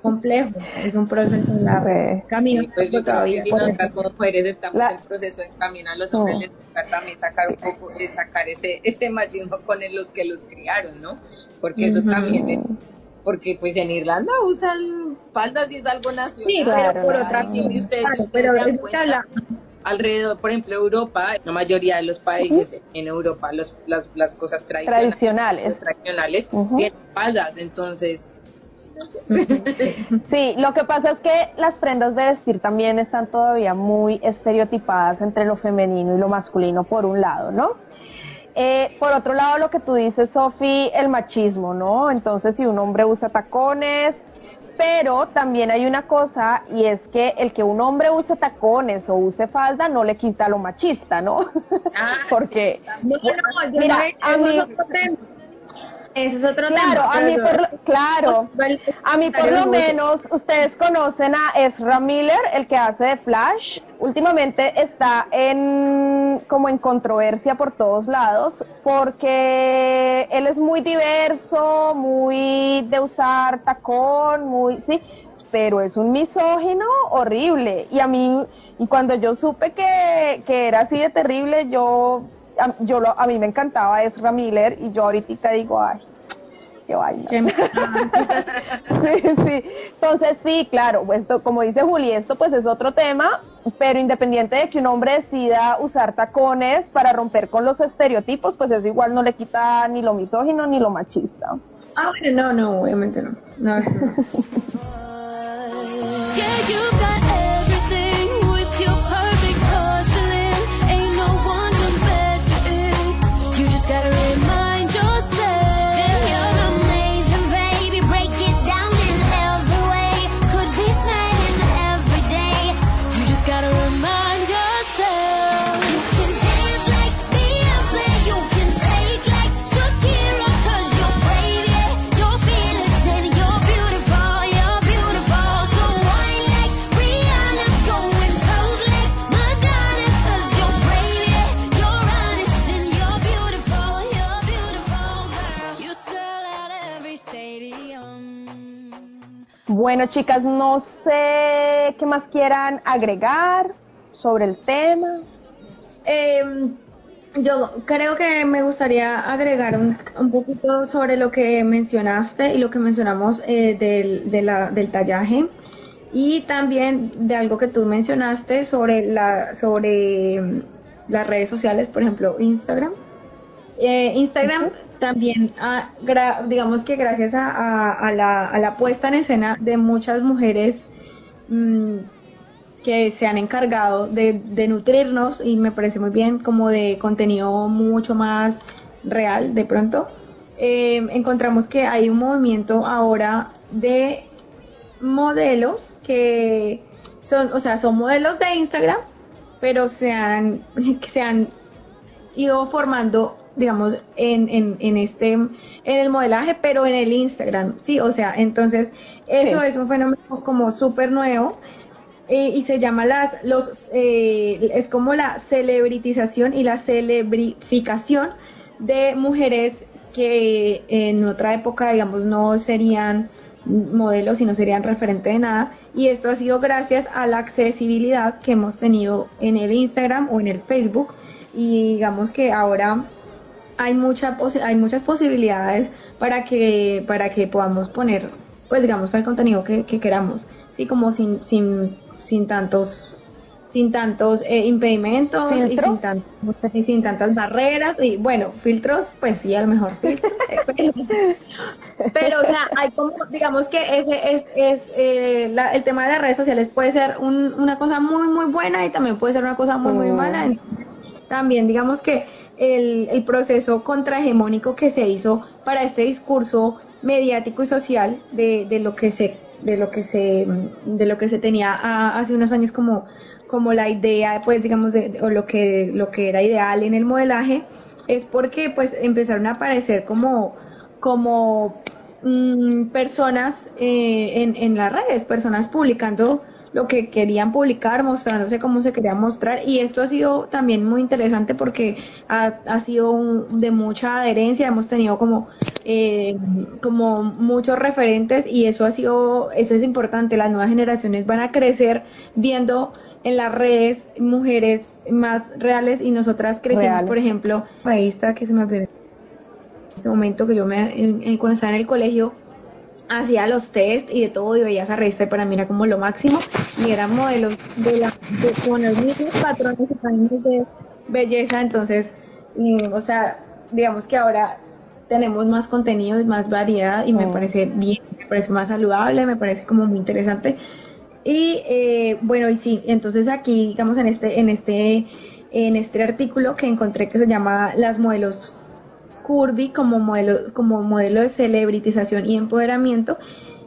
complejo, es un proceso largo. Camino pues todavía. como mujeres estamos en proceso de caminar, los hombres les toca también sacar un poco, eh, sacar ese, ese machismo con los que los criaron, ¿no? Porque eso también es porque pues en Irlanda usan faldas y es algo nacional. Sí, pero por otra sí, ustedes, pero se alrededor, por ejemplo, Europa, la mayoría de los países en Europa, los, las, las cosas tradicionales, tradicionales, tienen faldas, entonces... Sí, lo que pasa es que las prendas de vestir también están todavía muy estereotipadas entre lo femenino y lo masculino por un lado, ¿no? Eh, por otro lado, lo que tú dices, Sofi, el machismo, ¿no? Entonces, si un hombre usa tacones, pero también hay una cosa y es que el que un hombre use tacones o use falda no le quita lo machista, ¿no? Ah, Porque No, no, yo Mira, no- a eso mí-. Ese es otro Claro, tema. a mí por lo, claro, a mí por lo menos ustedes conocen a Ezra Miller, el que hace de Flash. Últimamente está en como en controversia por todos lados porque él es muy diverso, muy de usar tacón, muy sí, pero es un misógino horrible y a mí y cuando yo supe que, que era así de terrible, yo a, yo lo- a mí me encantaba Ezra Miller y yo ahorita digo, ay, qué vaina. Sí, sí. Entonces sí, claro, esto, como dice Juli, esto pues es otro tema, pero independiente de que un hombre decida usar tacones para romper con los estereotipos, pues eso igual no le quita ni lo misógino ni lo machista. Ah, bueno, no, no, obviamente no. No, no. just gotta Bueno, chicas, no sé qué más quieran agregar sobre el tema. Em, yo creo que me gustaría agregar un, un poquito sobre lo que mencionaste y lo que mencionamos eh, del, del tallaje y también de algo que tú mencionaste sobre, la, sobre mm, las redes sociales, por ejemplo, Instagram. Eh, Instagram también, ah, gra- digamos que gracias a, a- a la, a la puesta en escena de muchas mujeres mm, que se han encargado de, de nutrirnos y me parece muy bien como de contenido mucho más real de pronto. eh, encontramos que hay un movimiento ahora de modelos que son, o sea, son modelos de Instagram, pero se han, se han ido formando, digamos, en, en, en este, en el modelaje, pero en el Instagram, sí, o sea, entonces eso Sí. es un fenómeno como súper nuevo eh, y se llama las, los, eh, es como la celebritización y la celebrificación de mujeres que en otra época, digamos, no serían modelos y no serían referente de nada. Y esto ha sido gracias a la accesibilidad que hemos tenido en el Instagram o en el Facebook. Y digamos que ahora hay, mucha posi- hay muchas posibilidades para que, para que podamos poner, pues digamos, el contenido que, que queramos. Sí, como sin, sin, sin tantos sin tantos eh, impedimentos y ¿Filtro? sin, tan- y sin tantas barreras y bueno, filtros, pues sí, a lo mejor filtros, eh, pero, pero, o sea, hay como, digamos que ese es, es eh, la- el tema de las redes sociales puede ser un- una cosa muy, muy buena y también puede ser una cosa muy, muy mala. Entonces, también digamos que el, el proceso contrahegemónico que se hizo para este discurso mediático y social de, de lo que se de lo que se de lo que se tenía hace unos años como como la idea pues digamos de, o lo que lo que era ideal en el modelaje es porque pues empezaron a aparecer como como mm, personas eh, en las redes personas publicando lo que querían publicar, mostrándose cómo se quería mostrar. Y esto ha sido también muy interesante porque ha, ha sido un- de mucha adherencia, hemos tenido como, eh, como muchos referentes y eso ha sido, eso es importante. Las nuevas generaciones van a crecer viendo en las redes mujeres más reales y nosotras crecimos, Reales. por ejemplo, revista que se me olvidó en este momento que yo me, en- en- cuando estaba en el colegio, hacía los test y de todo y veía esa revista y para mí era como lo máximo. Y eran modelos de la de, con los mismos patrones y patrones de belleza. Entonces mm, o sea digamos que ahora tenemos más contenido y más variedad y me Mm. parece bien me parece más saludable me parece como muy interesante. Y eh, bueno y sí entonces aquí digamos en este en este en este artículo que encontré que se llama las modelos curvy como modelo, como modelo de celebritización y empoderamiento.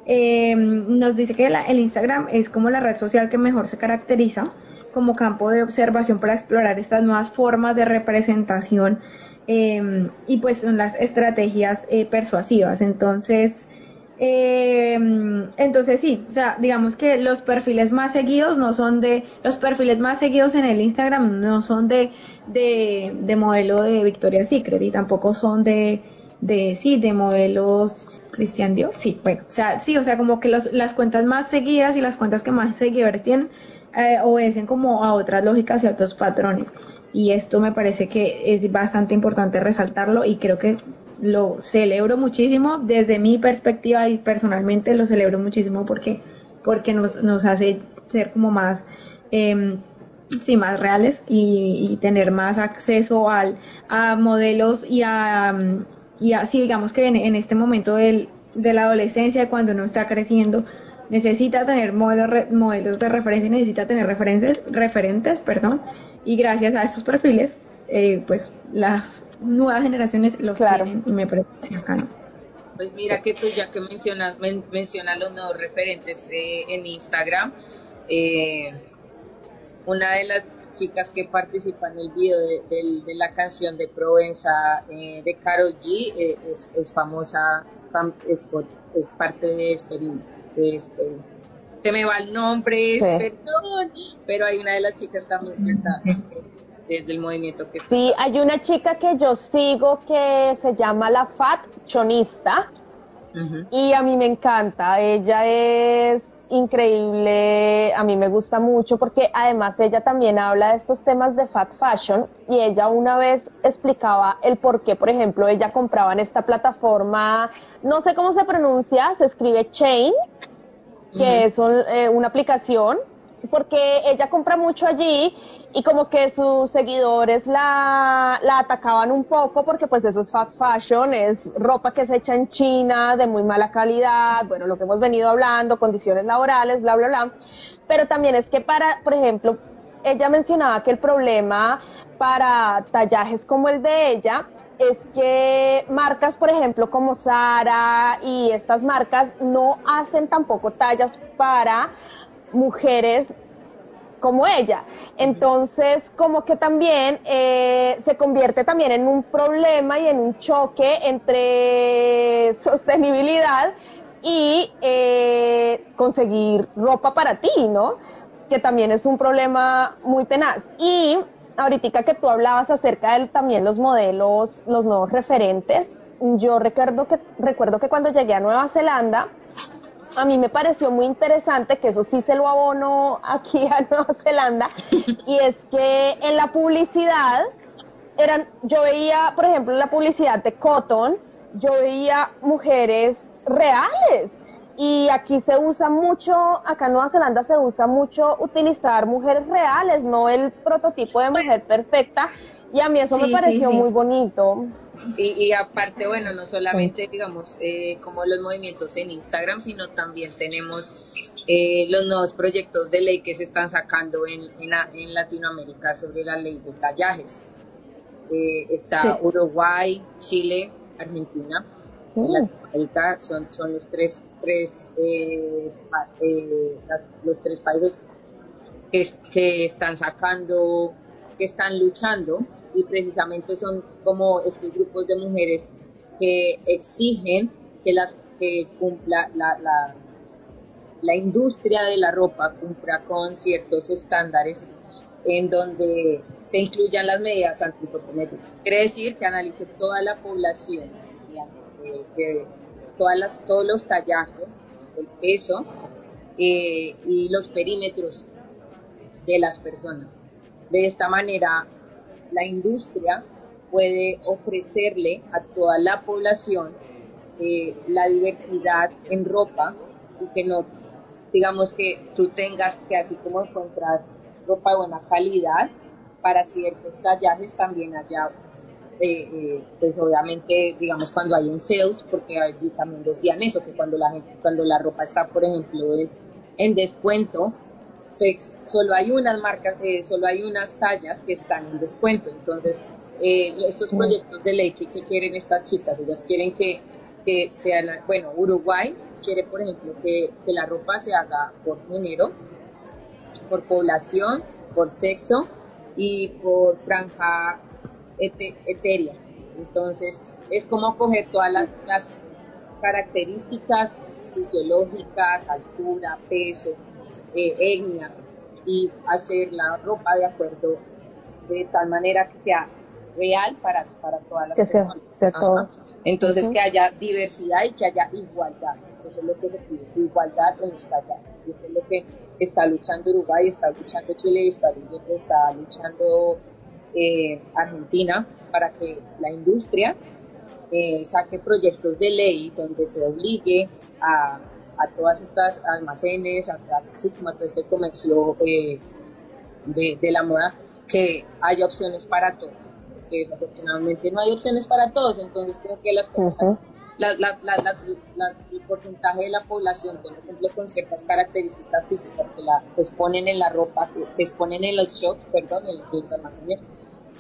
eh, nos dice que el Instagram es como la red social que mejor se caracteriza como campo de observación para explorar estas nuevas formas de representación eh, y pues son las estrategias eh, persuasivas. Entonces, entonces sí, o sea, digamos que los perfiles más seguidos no son de, los perfiles más seguidos en el Instagram no son de, de, de modelo de Victoria's Secret y tampoco son de, de, sí, de modelos Christian Dior, sí, bueno, o sea, sí, o sea, como que los, las cuentas más seguidas y las cuentas que más seguidores tienen eh, obedecen como a otras lógicas y a otros patrones. Y esto me parece que es bastante importante resaltarlo y creo que lo celebro muchísimo desde mi perspectiva y personalmente lo celebro muchísimo porque, porque nos, nos hace ser como más, eh, sí, más reales y, y, tener más acceso al, a modelos y a, y así digamos que en, en este momento del, de la adolescencia, cuando uno está creciendo, necesita tener modelos, modelos de referencia, necesita tener referencias, referentes, perdón, y gracias a esos perfiles, eh, pues las nuevas generaciones los Claro. tienen y me parece bacano. Pues mira que tú ya que mencionas, men- mencionas los nuevos referentes eh, en Instagram, eh, una de las chicas que participa en el video de, la canción de Provenza eh, de Carol G eh, es, es famosa, fam- es, por- es parte de este, de este, se me va el nombre, perdón, pero hay una de las chicas también que está desde el movimiento que Sí, hay una chica que yo sigo que se llama la Fat Chonista y a mí me encanta. Ella es increíble, a mí me gusta mucho porque además ella también habla de estos temas de fat fashion y ella una vez explicaba el por qué, por ejemplo, ella compraba en esta plataforma, no sé cómo se pronuncia, se escribe Chain, que es un- eh, una aplicación, porque ella compra mucho allí y como que sus seguidores la, la atacaban un poco porque pues eso es fast fashion, es ropa que se echa en China de muy mala calidad, bueno, lo que hemos venido hablando, condiciones laborales, bla, bla, bla. Pero también es que para, por ejemplo, ella mencionaba que el problema para tallajes como el de ella es que marcas, por ejemplo, como Sara y estas marcas no hacen tampoco tallas para mujeres como ella. Entonces, como que también eh, se convierte también en un problema y en un choque entre sostenibilidad y eh, conseguir ropa para ti, ¿no? Que también es un problema muy tenaz. Y ahorita que tú hablabas acerca de también los modelos, los nuevos referentes, yo recuerdo que, recuerdo que cuando llegué a Nueva Zelanda, a mí me pareció muy interesante, que eso sí se lo abono aquí a Nueva Zelanda, y es que en la publicidad eran, yo veía, por ejemplo, en la publicidad de Cotton, yo veía mujeres reales. Y aquí se usa mucho, acá en Nueva Zelanda se usa mucho utilizar mujeres reales, no el prototipo de mujer perfecta. Y a mí eso Sí, me sí, pareció sí. muy bonito. Y, y aparte, bueno, no solamente, digamos, eh, como los movimientos en Instagram, sino también tenemos eh, los nuevos proyectos de ley que se están sacando en, en, la- en Latinoamérica sobre la ley de tallajes. Eh, está Sí. Uruguay, Chile, Argentina. En Latinoamérica son, son los tres, tres, eh, eh, los tres países que, que están sacando, que están luchando y precisamente son como estos grupos de mujeres que exigen que las que cumpla la, la, industria de la ropa cumpla con ciertos estándares en donde se incluyan las medidas antropométricas. Quiere decir que analice toda la población, eh, de todas todos los tallajes, el peso eh, y los perímetros de las personas. De esta manera, la industria puede ofrecerle a toda la población eh, la diversidad en ropa y que no, digamos que tú tengas que, así como encuentras ropa de buena calidad, para ciertos tallajes también haya, eh, eh, pues obviamente, digamos, cuando hay en sales, porque también decían eso, que cuando la, gente, cuando la ropa está, por ejemplo, en, en descuento, solo hay unas marcas, eh, solo hay unas tallas que están en descuento. Entonces, eh, estos proyectos de ley que, que quieren estas chicas, ellas quieren que, que sean, bueno, Uruguay, quiere, por ejemplo, que, que la ropa se haga por género, por población, por sexo y por franja etérea. Entonces, es como coger todas las, las características fisiológicas, altura, peso, eh, etnia, y hacer la ropa de acuerdo de tal manera que sea real para, para todas las Que personas. todo. Entonces, Ujú. que haya diversidad y que haya igualdad. Eso es lo que se pide, igualdad en los tallados. Y esto es lo que está luchando Uruguay, está luchando Chile está, está luchando eh, Argentina para que la industria eh, saque proyectos de ley donde se obligue a, a todas estas almacenes, a, a- sí, como a todo este comercio eh, de, de la moda, que haya opciones para todos. Porque afortunadamente no hay opciones para todos, entonces creo que las personas, Ujú. la- la- la- la- el porcentaje de la población que no cumple con ciertas características físicas que, la, que exponen en la ropa, que, que exponen en los shops, perdón, en los almacenes,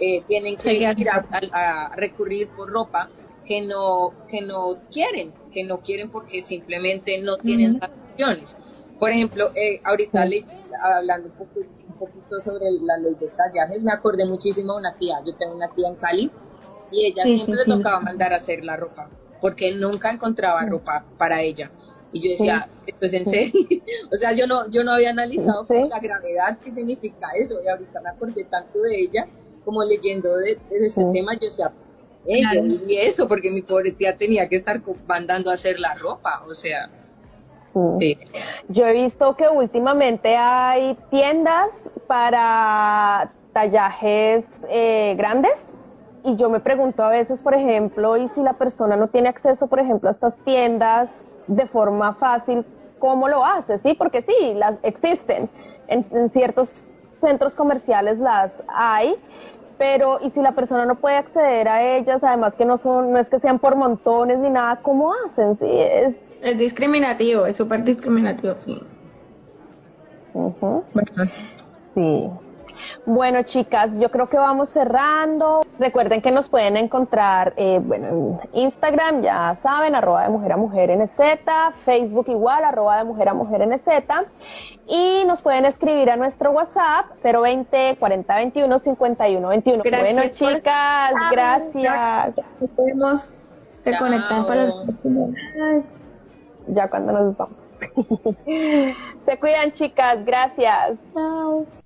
eh, tienen que ir a, a- a recurrir por ropa que no, que no quieren, que no quieren porque simplemente no tienen opciones. Por ejemplo, eh, ahorita le- hablando un, poco, un poquito sobre la ley de tallajes, me acordé muchísimo de una tía. Yo tengo una tía en Cali y ella Sí, siempre sí, le sí. tocaba mandar a hacer la ropa porque nunca encontraba ropa para ella. Y yo decía, ¿esto es en serio? o sea, yo no, yo no había analizado como la gravedad que significa eso y ahorita me acordé tanto de ella como leyendo de, de este tema, yo decía, "Ey, yo Claro. viví eso porque mi pobre tía tenía que estar mandando a hacer la ropa, o sea, Mm. sí. Yo he visto que últimamente hay tiendas para tallajes eh, grandes y yo me pregunto a veces, por ejemplo, y si la persona no tiene acceso, por ejemplo, a estas tiendas de forma fácil, ¿cómo lo hace? Sí, porque sí, las existen. En, en ciertos centros comerciales las hay, pero y si la persona no puede acceder a ellas, además que no son, no es que sean por montones ni nada, ¿cómo hacen? Sí, es Es discriminativo, es súper discriminativo, sí. Ujú. Sí. Bueno, chicas, yo creo que vamos cerrando. Recuerden que nos pueden encontrar, eh, bueno, en Instagram, ya saben, arroba de mujer a mujer NZ, Facebook igual, arroba de mujer a mujer NZ, y nos pueden escribir a nuestro WhatsApp 020 40 21 51 21. Gracias bueno, por chicas, gracias. Nos podemos se Chao. conectan para el. Ya cuando nos vamos. Se cuidan, chicas, gracias. Chao.